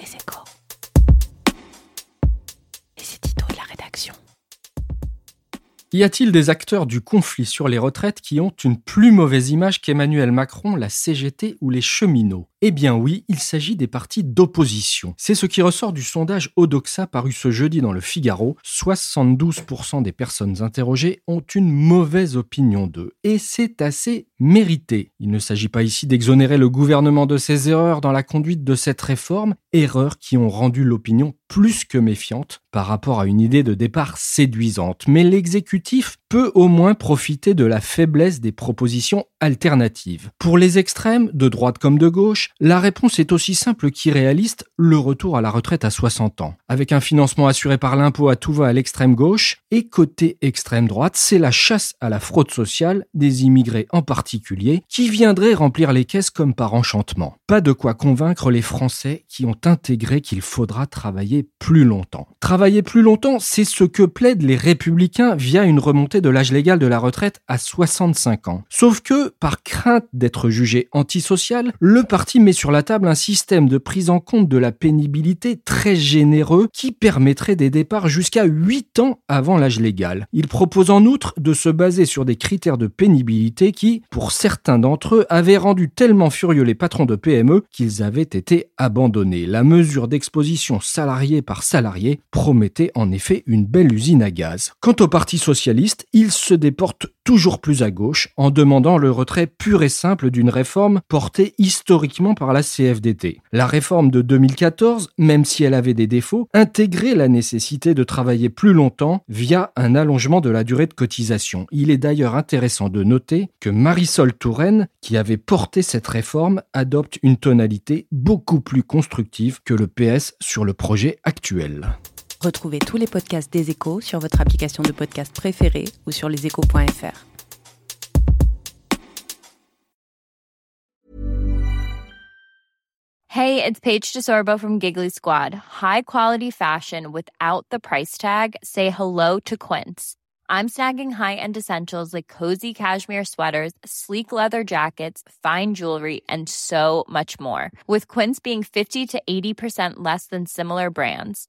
Les Y a-t-il des acteurs du conflit sur les retraites qui ont une plus mauvaise image qu'Emmanuel Macron, la CGT ou les cheminots? Eh bien oui, il s'agit des partis d'opposition. C'est ce qui ressort du sondage Odoxa paru ce jeudi dans le Figaro. 72% des personnes interrogées ont une mauvaise opinion d'eux. Et c'est assez mérité. Il ne s'agit pas ici d'exonérer le gouvernement de ses erreurs dans la conduite de cette réforme, erreurs qui ont rendu l'opinion plus que méfiante par rapport à une idée de départ séduisante. Mais l'exécutif peut au moins profiter de la faiblesse des propositions alternatives. Pour les extrêmes, de droite comme de gauche, la réponse est aussi simple qu'irréaliste, le retour à la retraite à 60 ans. Avec un financement assuré par l'impôt à tout va à l'extrême gauche, et côté extrême droite, c'est la chasse à la fraude sociale des immigrés en particulier qui viendraient remplir les caisses comme par enchantement. Pas de quoi convaincre les Français qui ont intégré qu'il faudra travailler plus longtemps. Travailler plus longtemps, c'est ce que plaident les républicains via une remontée de l'âge légal de la retraite à 65 ans. Sauf que, par crainte d'être jugé antisocial, le parti met sur la table un système de prise en compte de la pénibilité très généreux qui permettrait des départs jusqu'à 8 ans avant l'âge légal. Il propose en outre de se baser sur des critères de pénibilité qui, pour certains d'entre eux, avaient rendu tellement furieux les patrons de PME qu'ils avaient été abandonnés. La mesure d'exposition salarié par salarié promettait en effet une belle usine à gaz. Quant au Parti socialiste, il se déporte toujours plus à gauche en demandant le retrait pur et simple d'une réforme portée historiquement par la CFDT. La réforme de 2014, même si elle avait des défauts, intégrait la nécessité de travailler plus longtemps via un allongement de la durée de cotisation. Il est d'ailleurs intéressant de noter que Marisol Touraine, qui avait porté cette réforme, adopte une tonalité beaucoup plus constructive que le PS sur le projet actuel. Retrouvez tous les podcasts des échos sur votre application de podcast préférée ou sur leséchos.fr. Hey, it's Paige DeSorbo from Giggly Squad. High quality fashion without the price tag. Say hello to Quince. I'm snagging high-end essentials like cozy cashmere sweaters, sleek leather jackets, fine jewelry, and so much more. With Quince being 50 to 80% less than similar brands